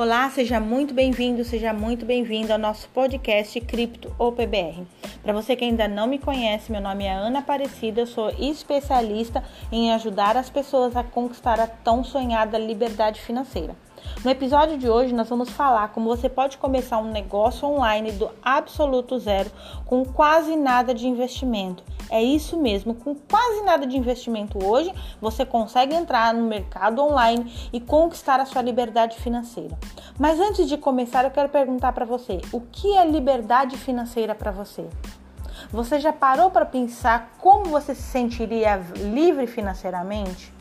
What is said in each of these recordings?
Olá, seja muito bem-vindo, seja muito bem-vindo ao nosso podcast Cripto ou PBR. Para você que ainda não me conhece, meu nome é Ana Aparecida, eu sou especialista em ajudar as pessoas a conquistar a tão sonhada liberdade financeira. No episódio de hoje, nós vamos falar como você pode começar um negócio online do absoluto zero com quase nada de investimento. É isso mesmo, com quase nada de investimento hoje, você consegue entrar no mercado online e conquistar a sua liberdade financeira. Mas antes de começar, eu quero perguntar para você: o que é liberdade financeira para você? Você já parou para pensar como você se sentiria livre financeiramente?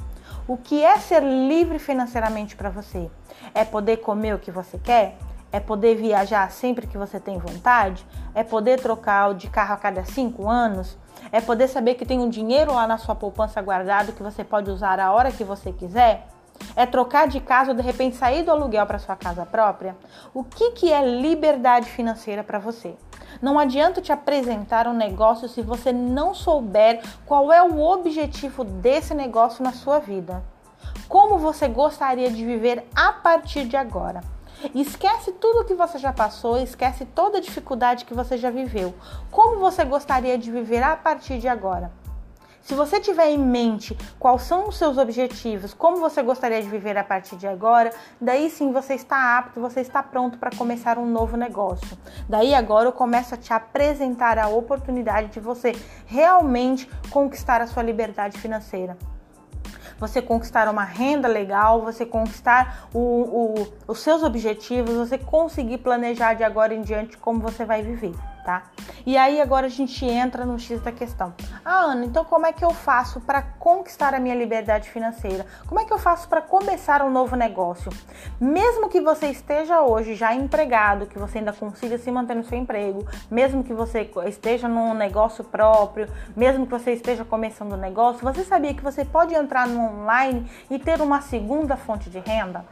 O que é ser livre financeiramente para você? É poder comer o que você quer? É poder viajar sempre que você tem vontade? É poder trocar de carro a cada cinco anos? É poder saber que tem um dinheiro lá na sua poupança guardado que você pode usar a hora que você quiser? É trocar de casa ou de repente sair do aluguel para sua casa própria? O que, que é liberdade financeira para você? Não adianta te apresentar um negócio se você não souber qual é o objetivo desse negócio na sua vida. Como você gostaria de viver a partir de agora? Esquece tudo que você já passou, esquece toda a dificuldade que você já viveu. Como você gostaria de viver a partir de agora? Se você tiver em mente quais são os seus objetivos, como você gostaria de viver a partir de agora, daí sim você está apto, você está pronto para começar um novo negócio. Daí agora eu começo a te apresentar a oportunidade de você realmente conquistar a sua liberdade financeira você conquistar uma renda legal, você conquistar o, o, os seus objetivos, você conseguir planejar de agora em diante como você vai viver tá? E aí agora a gente entra no X da questão. Ah, Ana, então como é que eu faço para conquistar a minha liberdade financeira? Como é que eu faço para começar um novo negócio? Mesmo que você esteja hoje já empregado, que você ainda consiga se manter no seu emprego, mesmo que você esteja num negócio próprio, mesmo que você esteja começando um negócio, você sabia que você pode entrar no online e ter uma segunda fonte de renda?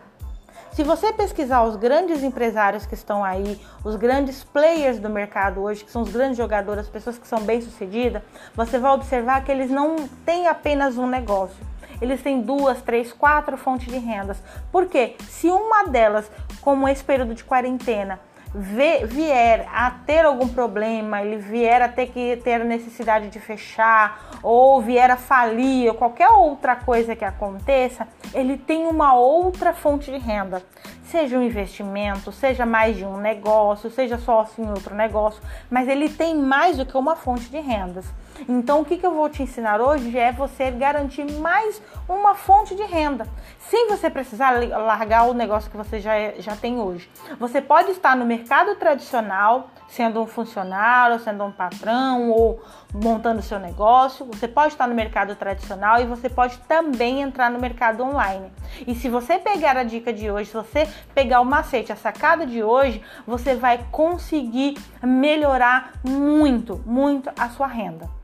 Se você pesquisar os grandes empresários que estão aí, os grandes players do mercado hoje, que são os grandes jogadores, as pessoas que são bem-sucedidas, você vai observar que eles não têm apenas um negócio. Eles têm duas, três, quatro fontes de rendas. Por quê? Se uma delas, como esse período de quarentena, vier a ter algum problema, ele vier a ter que ter necessidade de fechar, ou vier a falir, ou qualquer outra coisa que aconteça, ele tem uma outra fonte de renda. Seja um investimento, seja mais de um negócio, seja sócio em outro negócio, mas ele tem mais do que uma fonte de rendas. Então, o que, que eu vou te ensinar hoje é você garantir mais uma fonte de renda, sem você precisar largar o negócio que você já, é, já tem hoje. Você pode estar no mercado tradicional, sendo um funcionário, sendo um patrão ou montando seu negócio. Você pode estar no mercado tradicional e você pode também entrar no mercado online. E se você pegar a dica de hoje, se você pegar o macete, a sacada de hoje, você vai conseguir melhorar muito, muito a sua renda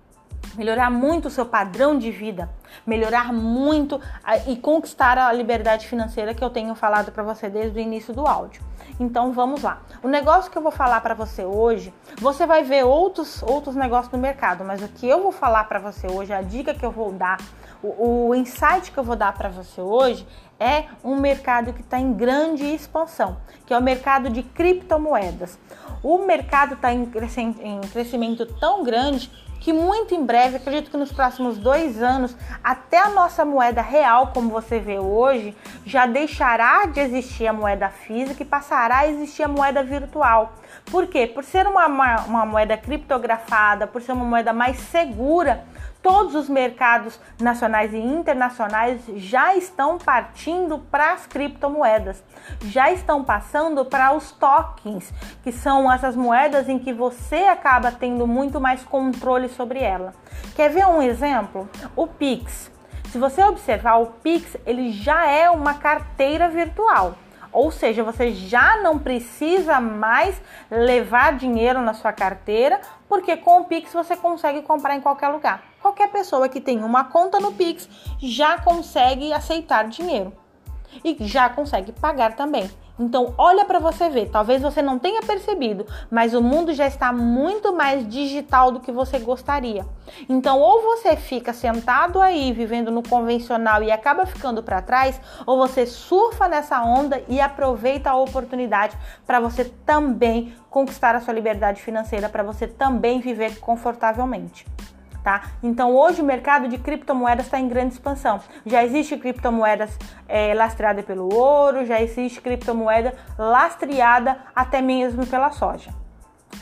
melhorar muito o seu padrão de vida, melhorar muito e conquistar a liberdade financeira que eu tenho falado para você desde o início do áudio. Então vamos lá. O negócio que eu vou falar para você hoje, você vai ver outros outros negócios no mercado, mas o que eu vou falar para você hoje, a dica que eu vou dar, o, o insight que eu vou dar para você hoje é um mercado que está em grande expansão, que é o mercado de criptomoedas. O mercado está em crescimento tão grande que muito em breve, acredito que nos próximos dois anos, até a nossa moeda real, como você vê hoje, já deixará de existir a moeda física e passará a existir a moeda virtual. Por quê? Por ser uma, uma, uma moeda criptografada, por ser uma moeda mais segura, todos os mercados nacionais e internacionais já estão partindo para as criptomoedas, já estão passando para os tokens, que são essas moedas em que você acaba tendo muito mais controle sobre ela. Quer ver um exemplo? O Pix. Se você observar o Pix, ele já é uma carteira virtual. Ou seja, você já não precisa mais levar dinheiro na sua carteira, porque com o Pix você consegue comprar em qualquer lugar. Qualquer pessoa que tem uma conta no Pix já consegue aceitar dinheiro e já consegue pagar também. Então, olha para você ver. Talvez você não tenha percebido, mas o mundo já está muito mais digital do que você gostaria. Então, ou você fica sentado aí vivendo no convencional e acaba ficando para trás, ou você surfa nessa onda e aproveita a oportunidade para você também conquistar a sua liberdade financeira, para você também viver confortavelmente tá? Então hoje o mercado de criptomoedas está em grande expansão. Já existe criptomoedas é, lastreada pelo ouro, já existe criptomoeda lastreada até mesmo pela soja.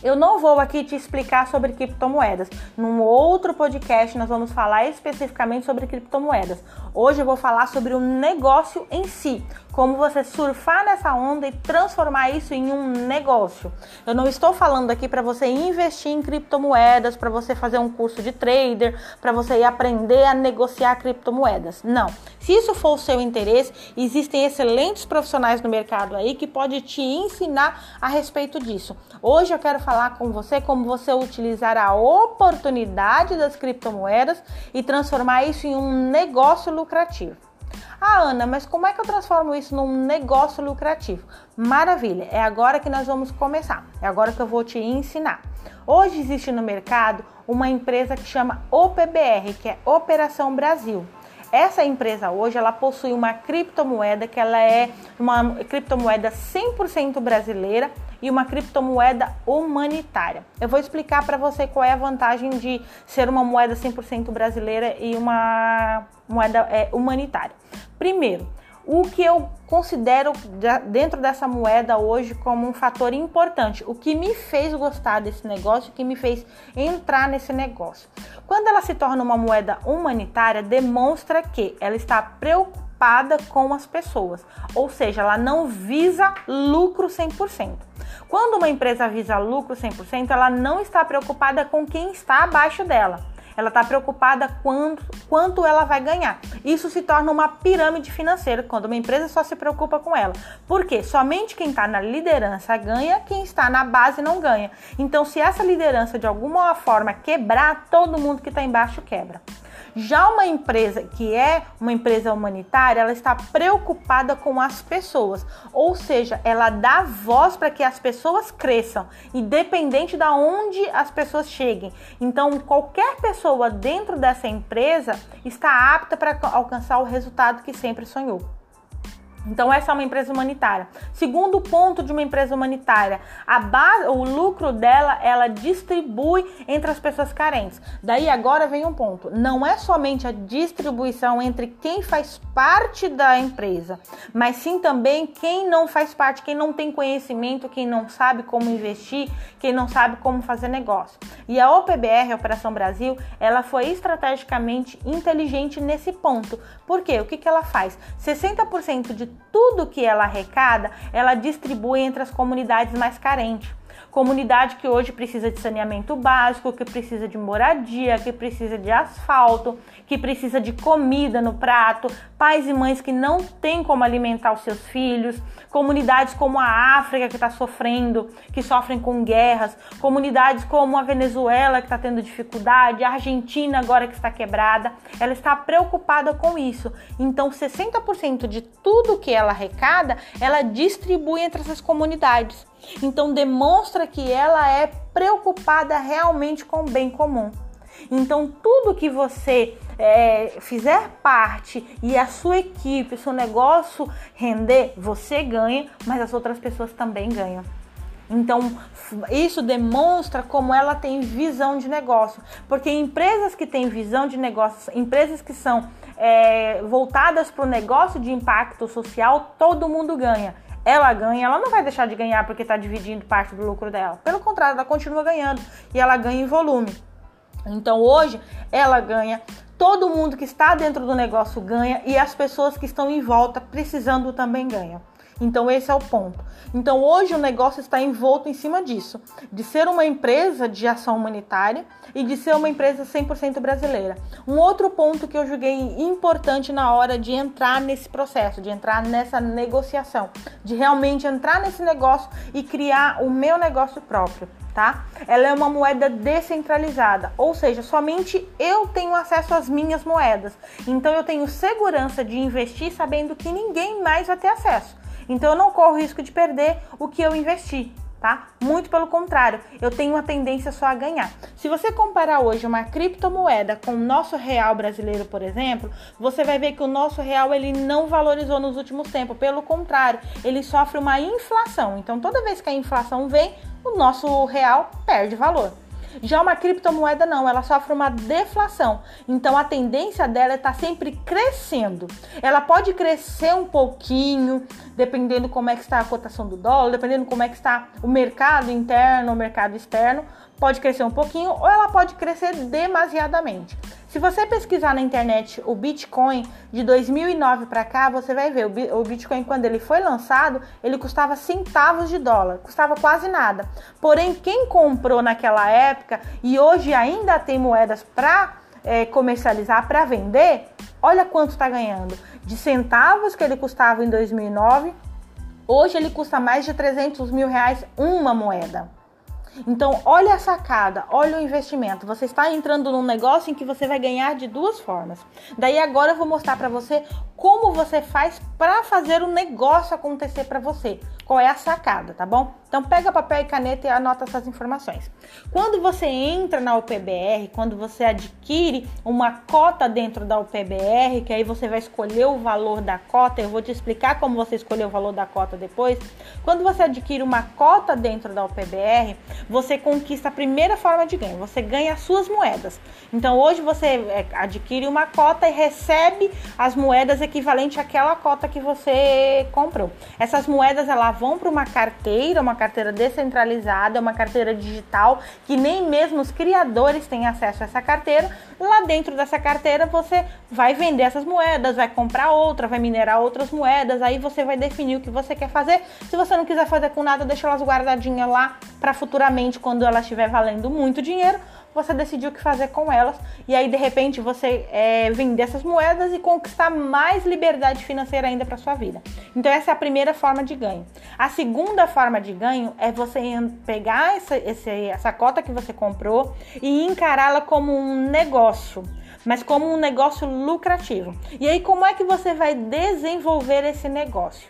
Eu não vou aqui te explicar sobre criptomoedas. Num outro podcast nós vamos falar especificamente sobre criptomoedas. Hoje eu vou falar sobre o negócio em si, como você surfar nessa onda e transformar isso em um negócio. Eu não estou falando aqui para você investir em criptomoedas, para você fazer um curso de trader, para você aprender a negociar criptomoedas. Não. Se isso for o seu interesse, existem excelentes profissionais no mercado aí que pode te ensinar a respeito disso. Hoje eu quero falar com você como você utilizar a oportunidade das criptomoedas e transformar isso em um negócio lucrativo. Ah, Ana, mas como é que eu transformo isso num negócio lucrativo? Maravilha, é agora que nós vamos começar. É agora que eu vou te ensinar. Hoje existe no mercado uma empresa que chama OPBR, que é Operação Brasil. Essa empresa hoje ela possui uma criptomoeda que ela é uma criptomoeda 100% brasileira e uma criptomoeda humanitária. Eu vou explicar para você qual é a vantagem de ser uma moeda 100% brasileira e uma moeda é, humanitária. Primeiro, o que eu considero dentro dessa moeda hoje como um fator importante, o que me fez gostar desse negócio, o que me fez entrar nesse negócio. Quando ela se torna uma moeda humanitária, demonstra que ela está preocupada com as pessoas, ou seja, ela não visa lucro 100%. Quando uma empresa visa lucro 100%, ela não está preocupada com quem está abaixo dela ela está preocupada quanto, quanto ela vai ganhar. Isso se torna uma pirâmide financeira quando uma empresa só se preocupa com ela. Por quê? Somente quem está na liderança ganha, quem está na base não ganha. Então, se essa liderança de alguma forma quebrar, todo mundo que está embaixo quebra. Já uma empresa que é uma empresa humanitária, ela está preocupada com as pessoas, ou seja, ela dá voz para que as pessoas cresçam, independente de onde as pessoas cheguem. Então, qualquer pessoa dentro dessa empresa está apta para alcançar o resultado que sempre sonhou. Então essa é uma empresa humanitária. Segundo ponto de uma empresa humanitária, a base, o lucro dela, ela distribui entre as pessoas carentes. Daí agora vem um ponto. Não é somente a distribuição entre quem faz parte da empresa, mas sim também quem não faz parte, quem não tem conhecimento, quem não sabe como investir, quem não sabe como fazer negócio. E a OPBR, a Operação Brasil, ela foi estrategicamente inteligente nesse ponto. Por quê? O que, que ela faz? 60% de tudo que ela arrecada, ela distribui entre as comunidades mais carentes. Comunidade que hoje precisa de saneamento básico, que precisa de moradia, que precisa de asfalto, que precisa de comida no prato, pais e mães que não têm como alimentar os seus filhos, comunidades como a África que está sofrendo, que sofrem com guerras, comunidades como a Venezuela que está tendo dificuldade, a Argentina agora que está quebrada, ela está preocupada com isso. Então, 60% de tudo que ela arrecada, ela distribui entre essas comunidades. Então demonstra que ela é preocupada realmente com o bem comum. Então tudo que você é, fizer parte e a sua equipe, o seu negócio render, você ganha, mas as outras pessoas também ganham. Então, isso demonstra como ela tem visão de negócio. Porque empresas que têm visão de negócio, empresas que são é, voltadas para o negócio de impacto social, todo mundo ganha ela ganha, ela não vai deixar de ganhar porque está dividindo parte do lucro dela. Pelo contrário, ela continua ganhando e ela ganha em volume. Então hoje ela ganha, todo mundo que está dentro do negócio ganha e as pessoas que estão em volta precisando também ganham. Então esse é o ponto. Então hoje o negócio está envolto em cima disso, de ser uma empresa de ação humanitária e de ser uma empresa 100% brasileira. Um outro ponto que eu julguei importante na hora de entrar nesse processo, de entrar nessa negociação, de realmente entrar nesse negócio e criar o meu negócio próprio. Tá? Ela é uma moeda descentralizada, ou seja, somente eu tenho acesso às minhas moedas. Então eu tenho segurança de investir sabendo que ninguém mais vai ter acesso. Então eu não corro risco de perder o que eu investi tá? Muito pelo contrário, eu tenho uma tendência só a ganhar. Se você comparar hoje uma criptomoeda com o nosso real brasileiro, por exemplo, você vai ver que o nosso real ele não valorizou nos últimos tempos, pelo contrário, ele sofre uma inflação. Então, toda vez que a inflação vem, o nosso real perde valor. Já uma criptomoeda não, ela sofre uma deflação. Então a tendência dela está sempre crescendo. Ela pode crescer um pouquinho, dependendo como é que está a cotação do dólar, dependendo como é que está o mercado interno, o mercado externo, pode crescer um pouquinho ou ela pode crescer demasiadamente. Se você pesquisar na internet o Bitcoin de 2009 para cá, você vai ver o Bitcoin quando ele foi lançado, ele custava centavos de dólar, custava quase nada. Porém, quem comprou naquela época e hoje ainda tem moedas para é, comercializar, para vender, olha quanto está ganhando. De centavos que ele custava em 2009, hoje ele custa mais de 300 mil reais uma moeda. Então, olha a sacada, olha o investimento. Você está entrando num negócio em que você vai ganhar de duas formas. Daí agora eu vou mostrar para você como você faz para fazer o negócio acontecer para você. Qual é a sacada, tá bom? Então pega papel e caneta e anota essas informações. Quando você entra na UPBR, quando você adquire uma cota dentro da UPBR, que aí você vai escolher o valor da cota, eu vou te explicar como você escolher o valor da cota depois. Quando você adquire uma cota dentro da UPBR, você conquista a primeira forma de ganho, você ganha as suas moedas. Então hoje você é, adquire uma cota e recebe as moedas àquela cota que você comprou. Essas moedas elas vão para uma carteira, uma carteira descentralizada, uma carteira digital que nem mesmo os criadores têm acesso a essa carteira. Lá dentro dessa carteira você vai vender essas moedas, vai comprar outra, vai minerar outras moedas, aí você vai definir o que você quer fazer. Se você não quiser fazer com nada, deixa elas guardadinhas lá para futuramente quando ela estiver valendo muito dinheiro, você decidiu o que fazer com elas e aí de repente você é, vender essas moedas e conquistar mais liberdade financeira ainda para sua vida. Então essa é a primeira forma de ganho. A segunda forma de ganho é você pegar essa, essa cota que você comprou e encará-la como um negócio mas como um negócio lucrativo. E aí, como é que você vai desenvolver esse negócio?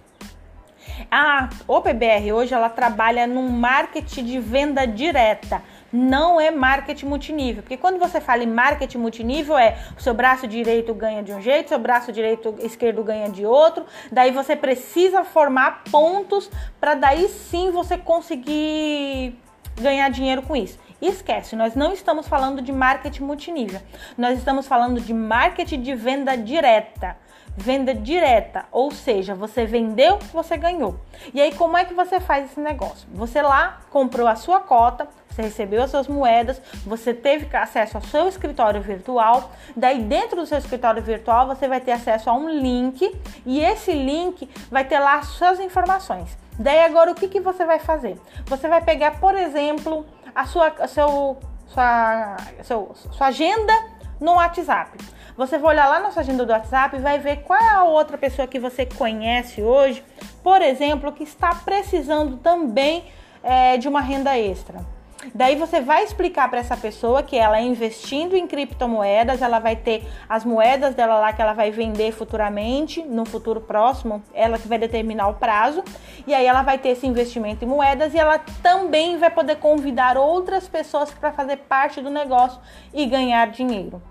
A OPBR hoje ela trabalha num marketing de venda direta não é marketing multinível. Porque quando você fala em marketing multinível, é o seu braço direito ganha de um jeito, seu braço direito esquerdo ganha de outro. Daí você precisa formar pontos para daí sim você conseguir ganhar dinheiro com isso. esquece, nós não estamos falando de marketing multinível. Nós estamos falando de marketing de venda direta venda direta, ou seja, você vendeu, você ganhou. E aí como é que você faz esse negócio? Você lá comprou a sua cota, você recebeu as suas moedas, você teve acesso ao seu escritório virtual. Daí, dentro do seu escritório virtual, você vai ter acesso a um link e esse link vai ter lá as suas informações. Daí, agora, o que, que você vai fazer? Você vai pegar, por exemplo, a sua, a seu, sua, seu, sua agenda no WhatsApp. Você vai olhar lá na sua agenda do WhatsApp e vai ver qual é a outra pessoa que você conhece hoje, por exemplo, que está precisando também é, de uma renda extra. Daí você vai explicar para essa pessoa que ela investindo em criptomoedas, ela vai ter as moedas dela lá que ela vai vender futuramente, no futuro próximo, ela que vai determinar o prazo, e aí ela vai ter esse investimento em moedas e ela também vai poder convidar outras pessoas para fazer parte do negócio e ganhar dinheiro.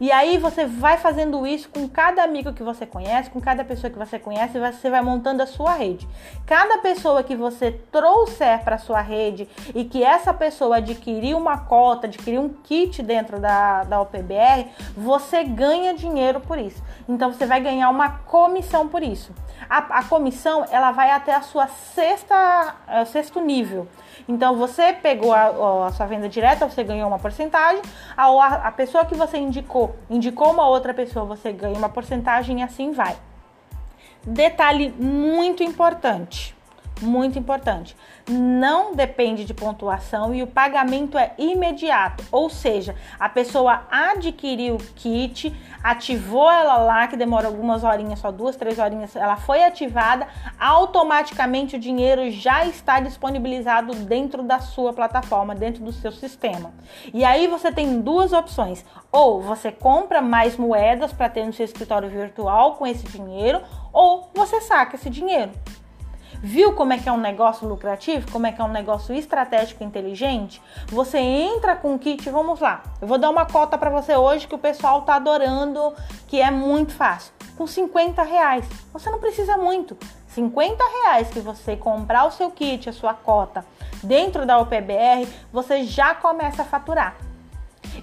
E aí você vai fazendo isso com cada amigo que você conhece, com cada pessoa que você conhece, você vai montando a sua rede. Cada pessoa que você trouxer para sua rede e que essa pessoa adquirir uma cota, adquirir um kit dentro da, da OPBR, você ganha dinheiro por isso. Então você vai ganhar uma comissão por isso. A, a comissão ela vai até a sua sexta, uh, sexto nível. Então você pegou a, a, sua venda direta, você ganhou uma porcentagem. A, a pessoa que você indicou, indicou uma outra pessoa, você ganha uma porcentagem e assim vai. Detalhe muito importante muito importante. Não depende de pontuação e o pagamento é imediato, ou seja, a pessoa adquiriu o kit, ativou ela lá, que demora algumas horinhas, só duas, três horinhas, ela foi ativada, automaticamente o dinheiro já está disponibilizado dentro da sua plataforma, dentro do seu sistema. E aí você tem duas opções: ou você compra mais moedas para ter no seu escritório virtual com esse dinheiro, ou você saca esse dinheiro. Viu como é que é um negócio lucrativo? Como é que é um negócio estratégico inteligente? Você entra com o kit, vamos lá. Eu vou dar uma cota para você hoje que o pessoal tá adorando, que é muito fácil. Com 50 reais. Você não precisa muito. 50 reais que você comprar o seu kit, a sua cota dentro da OPBR, você já começa a faturar.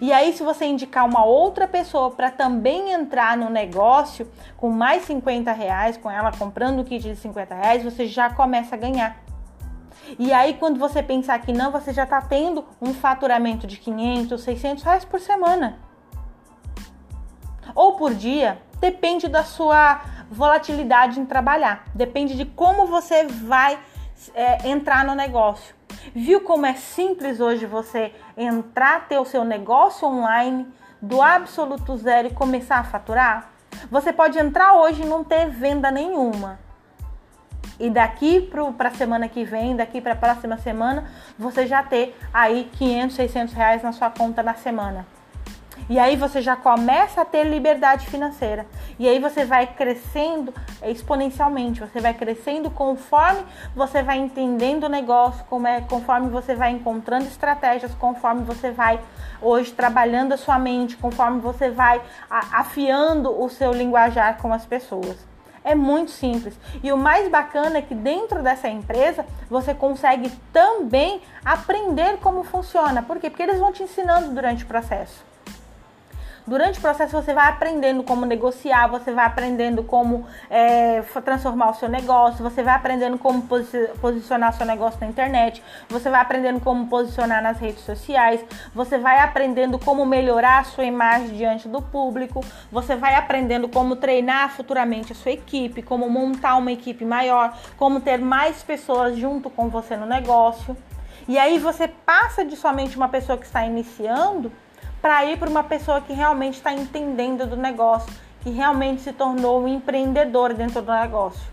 E aí, se você indicar uma outra pessoa para também entrar no negócio com mais 50 reais, com ela comprando o kit de 50 reais, você já começa a ganhar. E aí, quando você pensar que não, você já está tendo um faturamento de 500, 600 reais por semana. Ou por dia, depende da sua volatilidade em trabalhar, depende de como você vai é, entrar no negócio. Viu como é simples hoje você entrar, ter o seu negócio online do absoluto zero e começar a faturar? Você pode entrar hoje e não ter venda nenhuma. E daqui para a semana que vem, daqui para a próxima semana, você já ter aí 500, 600 reais na sua conta na semana. E aí você já começa a ter liberdade financeira. E aí você vai crescendo exponencialmente, você vai crescendo conforme você vai entendendo o negócio, como é, conforme você vai encontrando estratégias, conforme você vai hoje trabalhando a sua mente, conforme você vai afiando o seu linguajar com as pessoas. É muito simples. E o mais bacana é que dentro dessa empresa você consegue também aprender como funciona. Por quê? Porque eles vão te ensinando durante o processo. Durante o processo você vai aprendendo como negociar, você vai aprendendo como é, transformar o seu negócio, você vai aprendendo como posicionar seu negócio na internet, você vai aprendendo como posicionar nas redes sociais, você vai aprendendo como melhorar a sua imagem diante do público, você vai aprendendo como treinar futuramente a sua equipe, como montar uma equipe maior, como ter mais pessoas junto com você no negócio. E aí você passa de somente uma pessoa que está iniciando para ir para uma pessoa que realmente está entendendo do negócio, que realmente se tornou um empreendedor dentro do negócio.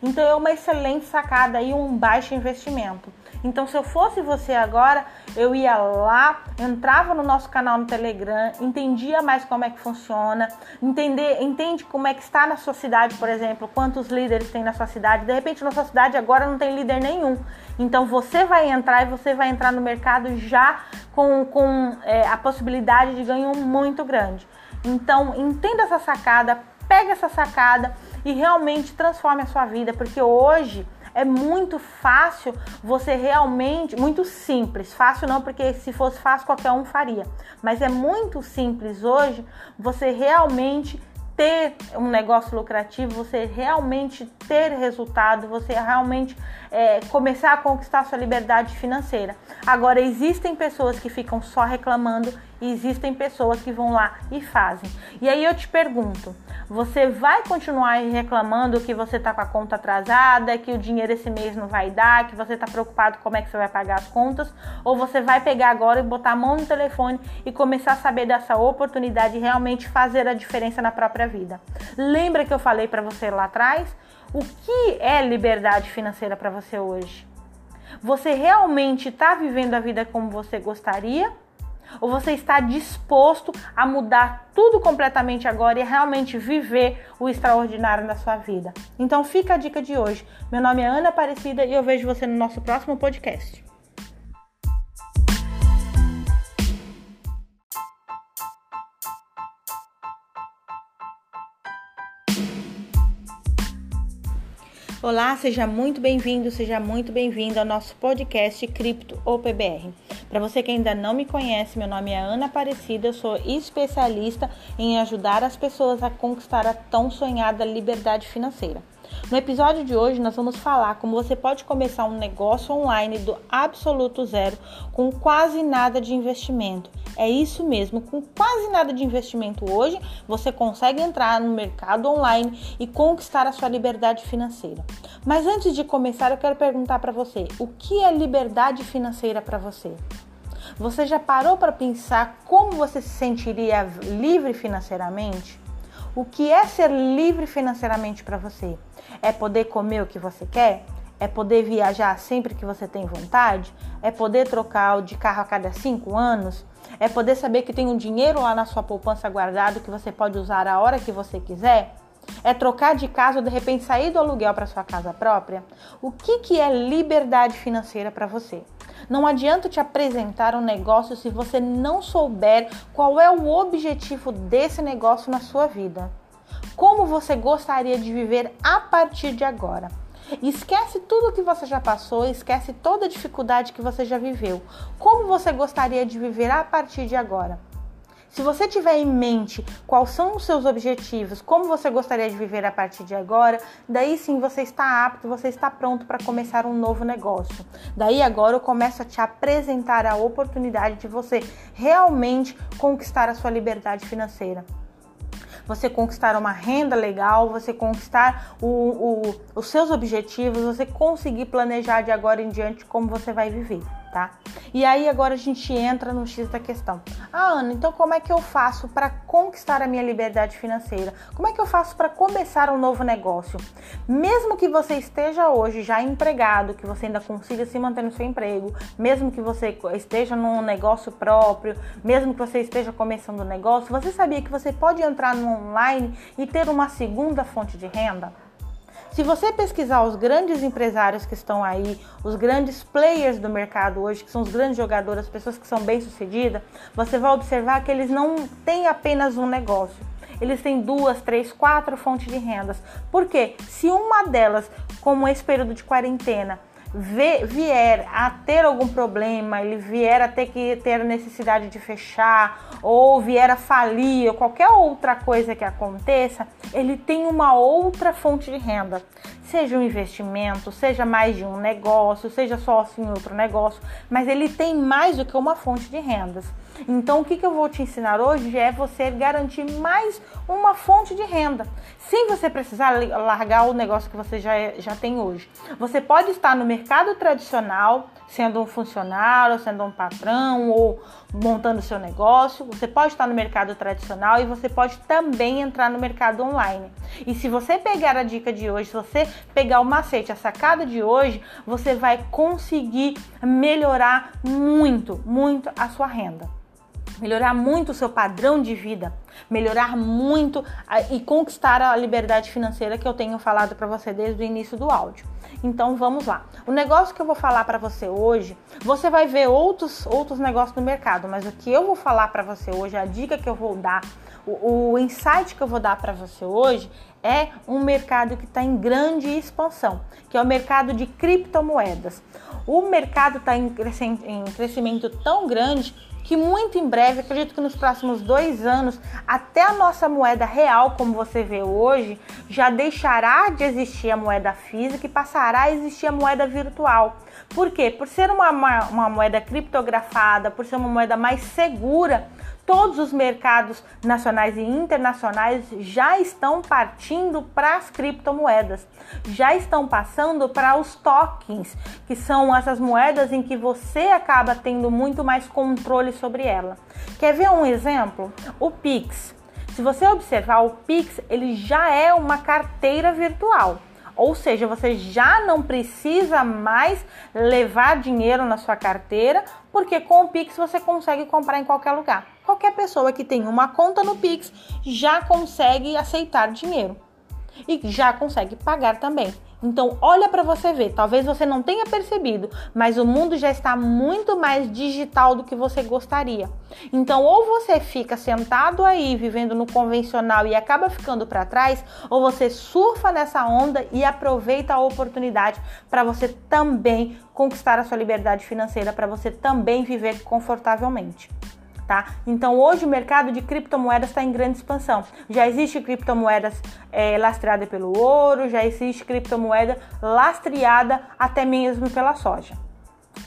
Então é uma excelente sacada e um baixo investimento. Então, se eu fosse você agora, eu ia lá, entrava no nosso canal no Telegram, entendia mais como é que funciona, entender, entende como é que está na sua cidade, por exemplo, quantos líderes tem na sua cidade. De repente, na sua cidade agora não tem líder nenhum. Então, você vai entrar e você vai entrar no mercado já com, com é, a possibilidade de ganho muito grande. Então, entenda essa sacada, pega essa sacada e realmente transforme a sua vida, porque hoje é muito fácil você realmente, muito simples, fácil não, porque se fosse fácil qualquer um faria, mas é muito simples hoje você realmente ter um negócio lucrativo, você realmente ter resultado, você realmente é, começar a conquistar sua liberdade financeira. Agora, existem pessoas que ficam só reclamando e existem pessoas que vão lá e fazem. E aí eu te pergunto: você vai continuar reclamando que você está com a conta atrasada, que o dinheiro esse mês não vai dar, que você está preocupado como é que você vai pagar as contas? Ou você vai pegar agora e botar a mão no telefone e começar a saber dessa oportunidade realmente fazer a diferença na própria vida? Lembra que eu falei para você lá atrás? O que é liberdade financeira para você hoje? Você realmente está vivendo a vida como você gostaria? Ou você está disposto a mudar tudo completamente agora e realmente viver o extraordinário na sua vida? Então fica a dica de hoje. Meu nome é Ana Aparecida e eu vejo você no nosso próximo podcast. Olá, seja muito bem-vindo, seja muito bem-vindo ao nosso podcast Cripto ou PBR. Para você que ainda não me conhece, meu nome é Ana Aparecida, eu sou especialista em ajudar as pessoas a conquistar a tão sonhada liberdade financeira. No episódio de hoje, nós vamos falar como você pode começar um negócio online do absoluto zero com quase nada de investimento. É isso mesmo, com quase nada de investimento hoje, você consegue entrar no mercado online e conquistar a sua liberdade financeira. Mas antes de começar, eu quero perguntar para você: o que é liberdade financeira para você? Você já parou para pensar como você se sentiria livre financeiramente? O que é ser livre financeiramente para você? É poder comer o que você quer? É poder viajar sempre que você tem vontade? É poder trocar de carro a cada cinco anos? É poder saber que tem um dinheiro lá na sua poupança guardado que você pode usar a hora que você quiser? É trocar de casa ou de repente sair do aluguel para sua casa própria? O que, que é liberdade financeira para você? Não adianta te apresentar um negócio se você não souber qual é o objetivo desse negócio na sua vida. Como você gostaria de viver a partir de agora? Esquece tudo que você já passou, esquece toda a dificuldade que você já viveu. Como você gostaria de viver a partir de agora? Se você tiver em mente quais são os seus objetivos, como você gostaria de viver a partir de agora, daí sim você está apto, você está pronto para começar um novo negócio. Daí agora eu começo a te apresentar a oportunidade de você realmente conquistar a sua liberdade financeira você conquistar uma renda legal, você conquistar o, o, os seus objetivos, você conseguir planejar de agora em diante como você vai viver tá? E aí agora a gente entra no X da questão. Ah, Ana, então como é que eu faço para conquistar a minha liberdade financeira? Como é que eu faço para começar um novo negócio? Mesmo que você esteja hoje já empregado, que você ainda consiga se manter no seu emprego, mesmo que você esteja num negócio próprio, mesmo que você esteja começando um negócio, você sabia que você pode entrar no online e ter uma segunda fonte de renda? Se você pesquisar os grandes empresários que estão aí, os grandes players do mercado hoje, que são os grandes jogadores, as pessoas que são bem-sucedidas, você vai observar que eles não têm apenas um negócio. Eles têm duas, três, quatro fontes de rendas. Por quê? Se uma delas, como esse período de quarentena, vier a ter algum problema, ele vier a ter que ter necessidade de fechar, ou vier a falir, ou qualquer outra coisa que aconteça, ele tem uma outra fonte de renda. Seja um investimento, seja mais de um negócio, seja sócio em outro negócio, mas ele tem mais do que uma fonte de rendas. Então, o que, que eu vou te ensinar hoje é você garantir mais uma fonte de renda, sem você precisar largar o negócio que você já, é, já tem hoje. Você pode estar no mercado tradicional, sendo um funcionário, sendo um patrão ou montando seu negócio. Você pode estar no mercado tradicional e você pode também entrar no mercado online. E se você pegar a dica de hoje, se você pegar o macete, a sacada de hoje, você vai conseguir melhorar muito, muito a sua renda melhorar muito o seu padrão de vida, melhorar muito a, e conquistar a liberdade financeira que eu tenho falado para você desde o início do áudio. Então vamos lá. O negócio que eu vou falar para você hoje, você vai ver outros outros negócios no mercado, mas o que eu vou falar para você hoje, a dica que eu vou dar, o, o insight que eu vou dar para você hoje é um mercado que está em grande expansão, que é o mercado de criptomoedas. O mercado está em, em crescimento tão grande que muito em breve, acredito que nos próximos dois anos, até a nossa moeda real, como você vê hoje, já deixará de existir a moeda física e passará a existir a moeda virtual. Por quê? Por ser uma, uma, uma moeda criptografada, por ser uma moeda mais segura, todos os mercados nacionais e internacionais já estão partindo para as criptomoedas, já estão passando para os tokens, que são essas moedas em que você acaba tendo muito mais controle sobre ela. Quer ver um exemplo? O Pix. Se você observar, o Pix ele já é uma carteira virtual. Ou seja, você já não precisa mais levar dinheiro na sua carteira, porque com o Pix você consegue comprar em qualquer lugar. Qualquer pessoa que tem uma conta no Pix já consegue aceitar dinheiro e já consegue pagar também. Então, olha para você ver. Talvez você não tenha percebido, mas o mundo já está muito mais digital do que você gostaria. Então, ou você fica sentado aí vivendo no convencional e acaba ficando para trás, ou você surfa nessa onda e aproveita a oportunidade para você também conquistar a sua liberdade financeira, para você também viver confortavelmente tá? Então hoje o mercado de criptomoedas está em grande expansão. Já existe criptomoedas é, lastreada pelo ouro, já existe criptomoeda lastreada até mesmo pela soja.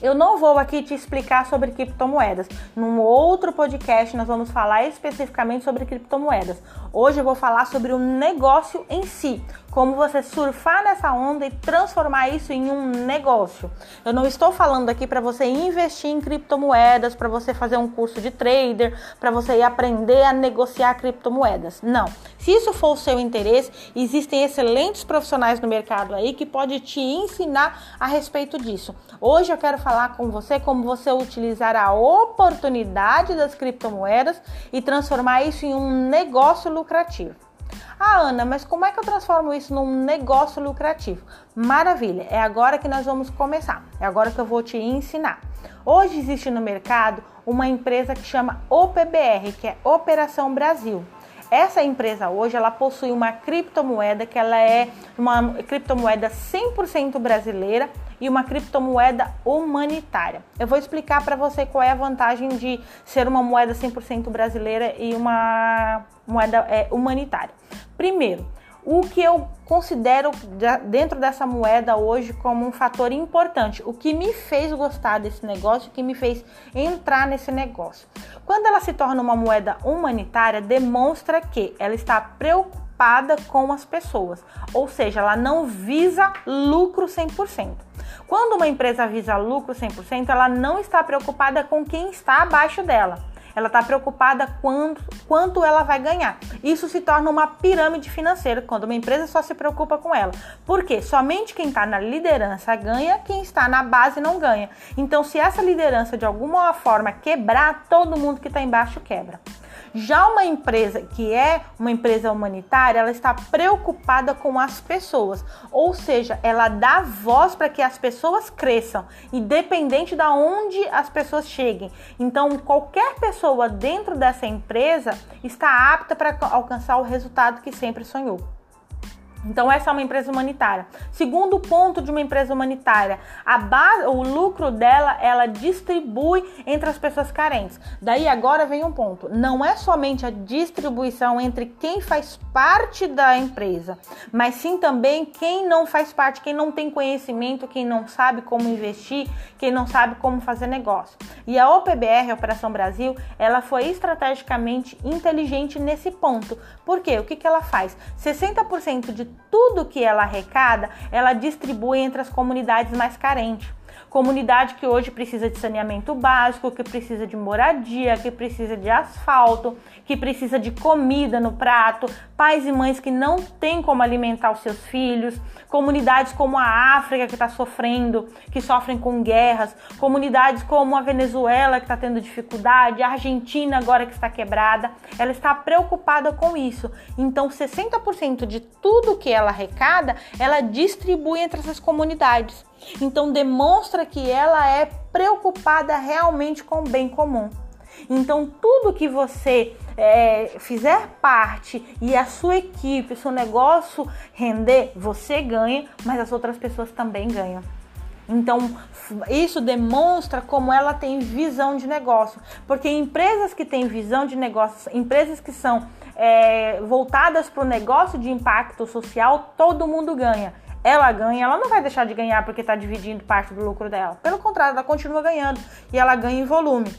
Eu não vou aqui te explicar sobre criptomoedas. Num outro podcast nós vamos falar especificamente sobre criptomoedas. Hoje eu vou falar sobre o negócio em si, como você surfar nessa onda e transformar isso em um negócio. Eu não estou falando aqui para você investir em criptomoedas, para você fazer um curso de trader, para você aprender a negociar criptomoedas. Não. Se isso for o seu interesse, existem excelentes profissionais no mercado aí que pode te ensinar a respeito disso. Hoje eu quero falar com você como você utilizar a oportunidade das criptomoedas e transformar isso em um negócio lucrativo. Ah, Ana, mas como é que eu transformo isso num negócio lucrativo? Maravilha, é agora que nós vamos começar. É agora que eu vou te ensinar. Hoje existe no mercado uma empresa que chama OPBR, que é Operação Brasil. Essa empresa hoje ela possui uma criptomoeda que ela é uma criptomoeda 100% brasileira e uma criptomoeda humanitária. Eu vou explicar para você qual é a vantagem de ser uma moeda 100% brasileira e uma moeda é, humanitária. Primeiro, o que eu considero dentro dessa moeda hoje como um fator importante, o que me fez gostar desse negócio, o que me fez entrar nesse negócio. Quando ela se torna uma moeda humanitária, demonstra que ela está preocupada com as pessoas, ou seja, ela não visa lucro 100%. Quando uma empresa visa lucro 100%, ela não está preocupada com quem está abaixo dela ela está preocupada quanto, quanto ela vai ganhar. Isso se torna uma pirâmide financeira quando uma empresa só se preocupa com ela. Porque somente quem está na liderança ganha, quem está na base não ganha. Então, se essa liderança de alguma forma quebrar, todo mundo que está embaixo quebra. Já uma empresa que é uma empresa humanitária, ela está preocupada com as pessoas, ou seja, ela dá voz para que as pessoas cresçam, independente de onde as pessoas cheguem. Então, qualquer pessoa dentro dessa empresa está apta para alcançar o resultado que sempre sonhou. Então essa é uma empresa humanitária. Segundo ponto de uma empresa humanitária, a base, o lucro dela, ela distribui entre as pessoas carentes. Daí agora vem um ponto. Não é somente a distribuição entre quem faz parte da empresa, mas sim também quem não faz parte, quem não tem conhecimento, quem não sabe como investir, quem não sabe como fazer negócio. E a OPBR, Operação Brasil, ela foi estrategicamente inteligente nesse ponto. Por quê? O que, que ela faz? 60% de tudo que ela arrecada, ela distribui entre as comunidades mais carentes. Comunidade que hoje precisa de saneamento básico, que precisa de moradia, que precisa de asfalto, que precisa de comida no prato, pais e mães que não têm como alimentar os seus filhos, comunidades como a África que está sofrendo, que sofrem com guerras, comunidades como a Venezuela que está tendo dificuldade, a Argentina agora que está quebrada, ela está preocupada com isso. Então, 60% de tudo que ela arrecada, ela distribui entre essas comunidades. Então demonstra que ela é preocupada realmente com o bem comum. Então tudo que você é, fizer parte e a sua equipe, seu negócio render, você ganha, mas as outras pessoas também ganham. Então, isso demonstra como ela tem visão de negócio. Porque empresas que têm visão de negócio, empresas que são é, voltadas para o negócio de impacto social, todo mundo ganha ela ganha, ela não vai deixar de ganhar porque está dividindo parte do lucro dela. Pelo contrário, ela continua ganhando e ela ganha em volume.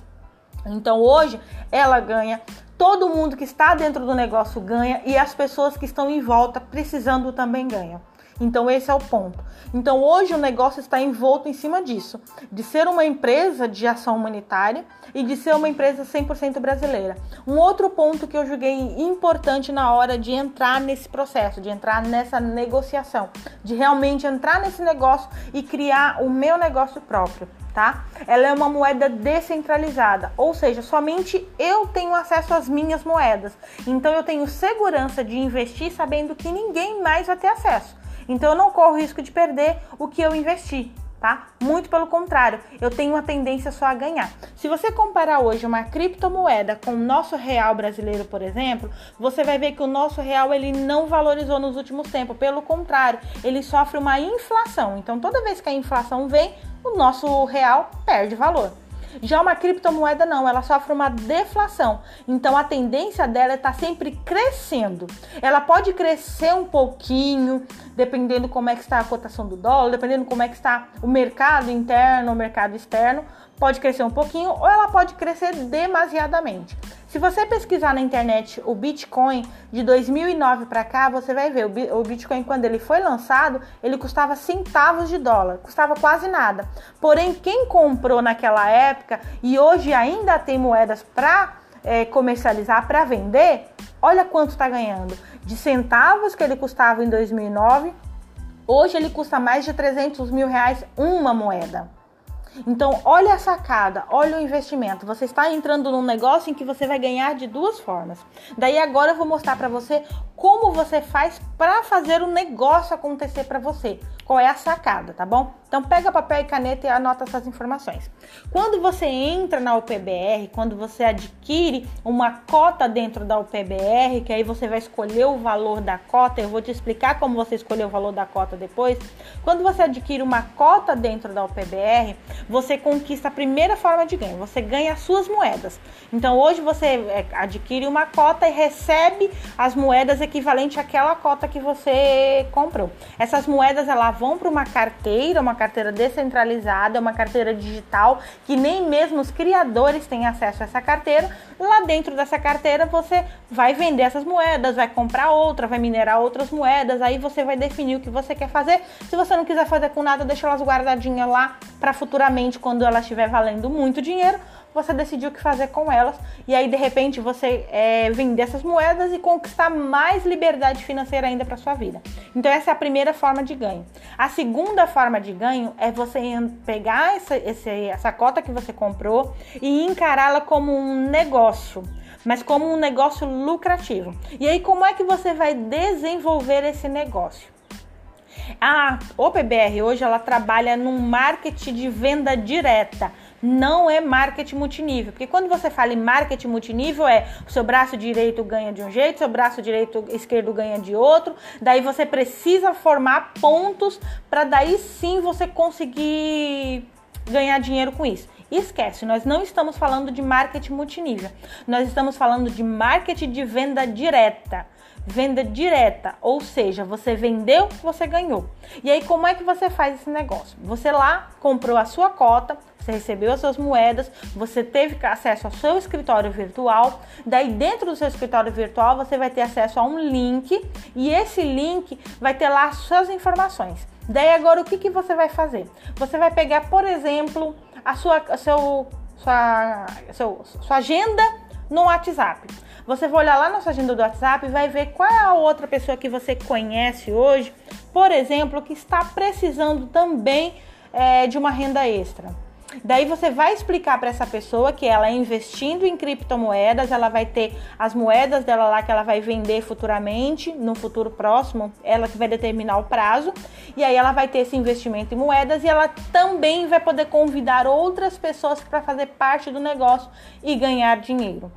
Então hoje ela ganha, todo mundo que está dentro do negócio ganha e as pessoas que estão em volta precisando também ganham. Então esse é o ponto. Então hoje o negócio está envolto em cima disso, de ser uma empresa de ação humanitária e de ser uma empresa 100% brasileira. Um outro ponto que eu julguei importante na hora de entrar nesse processo, de entrar nessa negociação, de realmente entrar nesse negócio e criar o meu negócio próprio. Tá? Ela é uma moeda descentralizada, ou seja, somente eu tenho acesso às minhas moedas. Então eu tenho segurança de investir sabendo que ninguém mais vai ter acesso. Então eu não corro risco de perder o que eu investi, tá? Muito pelo contrário, eu tenho uma tendência só a ganhar. Se você comparar hoje uma criptomoeda com o nosso real brasileiro, por exemplo, você vai ver que o nosso real ele não valorizou nos últimos tempos, pelo contrário, ele sofre uma inflação. Então toda vez que a inflação vem, o nosso real perde valor. Já uma criptomoeda não, ela sofre uma deflação. Então a tendência dela é estar tá sempre crescendo. Ela pode crescer um pouquinho, dependendo como é que está a cotação do dólar, dependendo como é que está o mercado interno, o mercado externo, pode crescer um pouquinho ou ela pode crescer demasiadamente. Se você pesquisar na internet o Bitcoin de 2009 para cá, você vai ver o Bitcoin quando ele foi lançado, ele custava centavos de dólar, custava quase nada. Porém, quem comprou naquela época e hoje ainda tem moedas para é, comercializar, para vender, olha quanto está ganhando. De centavos que ele custava em 2009, hoje ele custa mais de 300 mil reais uma moeda. Então, olha a sacada, olha o investimento. Você está entrando num negócio em que você vai ganhar de duas formas. Daí agora eu vou mostrar para você como você faz para fazer o negócio acontecer para você. Qual é a sacada, tá bom? Então pega papel e caneta e anota essas informações. Quando você entra na UPBR, quando você adquire uma cota dentro da UPBR, que aí você vai escolher o valor da cota, eu vou te explicar como você escolher o valor da cota depois. Quando você adquire uma cota dentro da UPBR, você conquista a primeira forma de ganho, você ganha as suas moedas. Então hoje você é, adquire uma cota e recebe as moedas àquela cota que você comprou. Essas moedas elas vão para uma carteira, uma carteira descentralizada, uma carteira digital, que nem mesmo os criadores têm acesso a essa carteira. Lá dentro dessa carteira você vai vender essas moedas, vai comprar outra, vai minerar outras moedas, aí você vai definir o que você quer fazer. Se você não quiser fazer com nada, deixa elas guardadinhas lá para futuramente, quando elas estiver valendo muito dinheiro, você decidiu o que fazer com elas e aí de repente você é, vender essas moedas e conquistar mais liberdade financeira ainda para sua vida. Então essa é a primeira forma de ganho. A segunda forma de ganho é você pegar essa, essa cota que você comprou e encará-la como um negócio mas como um negócio lucrativo. E aí, como é que você vai desenvolver esse negócio? A OPBR hoje ela trabalha no marketing de venda direta não é marketing multinível. Porque quando você fala em marketing multinível, é o seu braço direito ganha de um jeito, seu braço direito esquerdo ganha de outro. Daí você precisa formar pontos para daí sim você conseguir ganhar dinheiro com isso. Esquece, nós não estamos falando de marketing multinível. Nós estamos falando de marketing de venda direta venda direta, ou seja, você vendeu, você ganhou. E aí como é que você faz esse negócio? Você lá comprou a sua cota, você recebeu as suas moedas, você teve acesso ao seu escritório virtual, daí dentro do seu escritório virtual você vai ter acesso a um link e esse link vai ter lá as suas informações. Daí agora o que, que você vai fazer? Você vai pegar, por exemplo, a sua, a seu, sua, seu, sua agenda no WhatsApp. Você vai olhar lá na sua agenda do WhatsApp e vai ver qual é a outra pessoa que você conhece hoje, por exemplo, que está precisando também é, de uma renda extra. Daí você vai explicar para essa pessoa que ela investindo em criptomoedas, ela vai ter as moedas dela lá que ela vai vender futuramente, no futuro próximo, ela que vai determinar o prazo, e aí ela vai ter esse investimento em moedas e ela também vai poder convidar outras pessoas para fazer parte do negócio e ganhar dinheiro.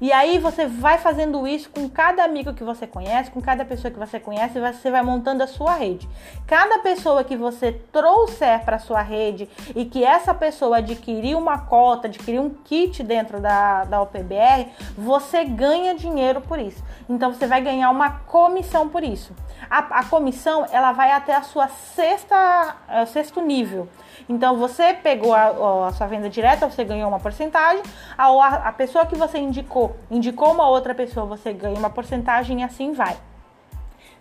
E aí você vai fazendo isso com cada amigo que você conhece, com cada pessoa que você conhece, você vai montando a sua rede. Cada pessoa que você trouxer para sua rede e que essa pessoa adquirir uma cota, adquirir um kit dentro da, da OPBR, você ganha dinheiro por isso. Então você vai ganhar uma comissão por isso. A, a comissão ela vai até a sua sexta, é, sexto nível. Então você pegou a, a, sua venda direta, você ganhou uma porcentagem. A, a pessoa que você indicou, indicou uma outra pessoa, você ganha uma porcentagem e assim vai.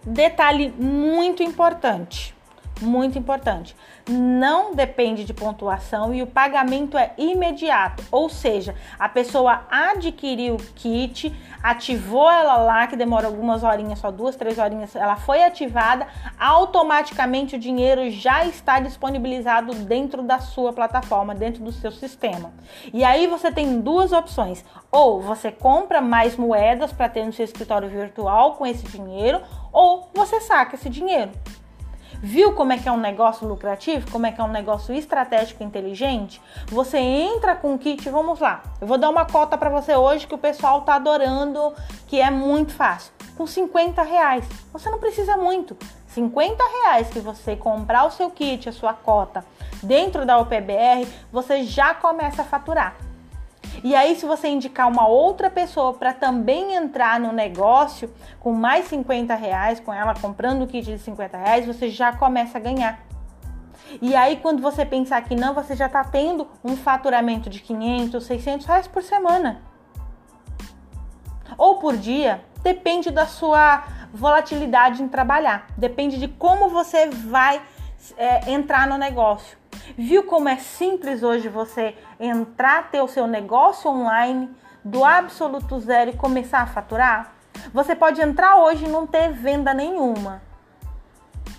Detalhe muito importante muito importante. Não depende de pontuação e o pagamento é imediato, ou seja, a pessoa adquiriu o kit, ativou ela lá, que demora algumas horinhas, só duas, três horinhas, ela foi ativada, automaticamente o dinheiro já está disponibilizado dentro da sua plataforma, dentro do seu sistema. E aí você tem duas opções: ou você compra mais moedas para ter no seu escritório virtual com esse dinheiro, ou você saca esse dinheiro. Viu como é que é um negócio lucrativo? Como é que é um negócio estratégico inteligente? Você entra com o kit, vamos lá. Eu vou dar uma cota para você hoje que o pessoal tá adorando, que é muito fácil. Com 50 reais. Você não precisa muito. 50 reais que você comprar o seu kit, a sua cota dentro da UPBR, você já começa a faturar. E aí, se você indicar uma outra pessoa para também entrar no negócio com mais 50 reais, com ela comprando o kit de 50 reais, você já começa a ganhar. E aí, quando você pensar que não, você já está tendo um faturamento de 500, 600 reais por semana. Ou por dia, depende da sua volatilidade em trabalhar. Depende de como você vai é, entrar no negócio. Viu como é simples hoje você entrar, ter o seu negócio online do absoluto zero e começar a faturar? Você pode entrar hoje e não ter venda nenhuma.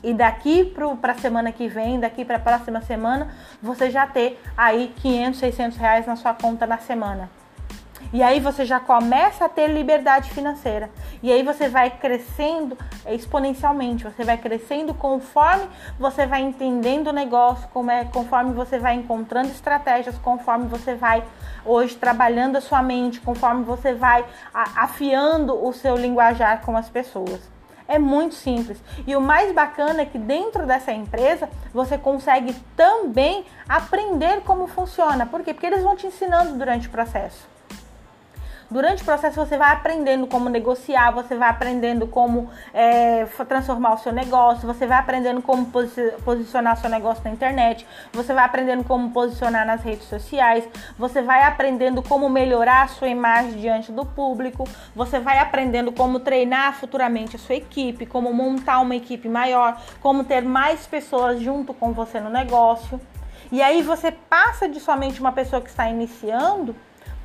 e daqui para a semana que vem, daqui para a próxima semana, você já ter aí 500, 600 reais na sua conta na semana. E aí você já começa a ter liberdade financeira. E aí você vai crescendo exponencialmente. Você vai crescendo conforme você vai entendendo o negócio, como é, conforme você vai encontrando estratégias, conforme você vai hoje trabalhando a sua mente, conforme você vai afiando o seu linguajar com as pessoas. É muito simples. E o mais bacana é que dentro dessa empresa você consegue também aprender como funciona. Por quê? Porque eles vão te ensinando durante o processo. Durante o processo você vai aprendendo como negociar, você vai aprendendo como é, transformar o seu negócio, você vai aprendendo como posicionar o seu negócio na internet, você vai aprendendo como posicionar nas redes sociais, você vai aprendendo como melhorar a sua imagem diante do público, você vai aprendendo como treinar futuramente a sua equipe, como montar uma equipe maior, como ter mais pessoas junto com você no negócio. E aí você passa de somente uma pessoa que está iniciando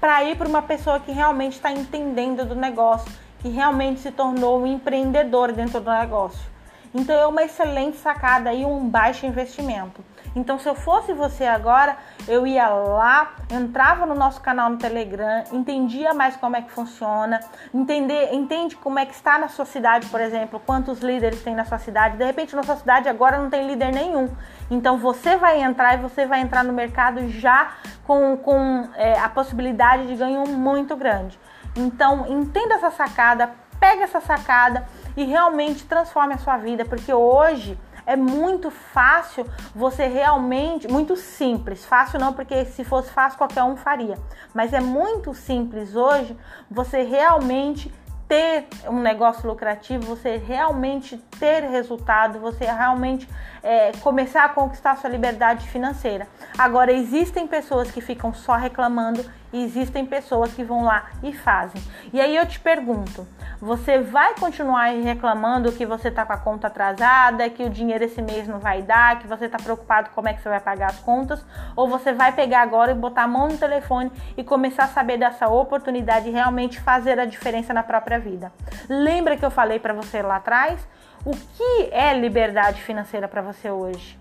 para ir para uma pessoa que realmente está entendendo do negócio, que realmente se tornou um empreendedor dentro do negócio. Então é uma excelente sacada e um baixo investimento. Então, se eu fosse você agora, eu ia lá, entrava no nosso canal no Telegram, entendia mais como é que funciona, entender, entende como é que está na sua cidade, por exemplo, quantos líderes tem na sua cidade. De repente, na sua cidade agora não tem líder nenhum. Então, você vai entrar e você vai entrar no mercado já com, com é, a possibilidade de ganho muito grande. Então, entenda essa sacada, pega essa sacada e realmente transforme a sua vida, porque hoje é muito fácil você realmente, muito simples, fácil não, porque se fosse fácil qualquer um faria, mas é muito simples hoje você realmente ter um negócio lucrativo, você realmente ter resultado, você realmente é, começar a conquistar sua liberdade financeira. Agora, existem pessoas que ficam só reclamando existem pessoas que vão lá e fazem. E aí eu te pergunto: você vai continuar reclamando que você está com a conta atrasada, que o dinheiro esse mês não vai dar, que você está preocupado como é que você vai pagar as contas? Ou você vai pegar agora e botar a mão no telefone e começar a saber dessa oportunidade e realmente fazer a diferença na própria vida? Lembra que eu falei para você lá atrás? O que é liberdade financeira para você hoje?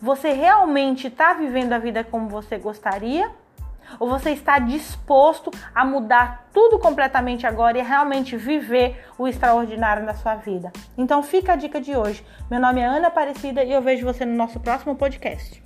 Você realmente está vivendo a vida como você gostaria? Ou você está disposto a mudar tudo completamente agora e realmente viver o extraordinário na sua vida? Então fica a dica de hoje. Meu nome é Ana Aparecida e eu vejo você no nosso próximo podcast.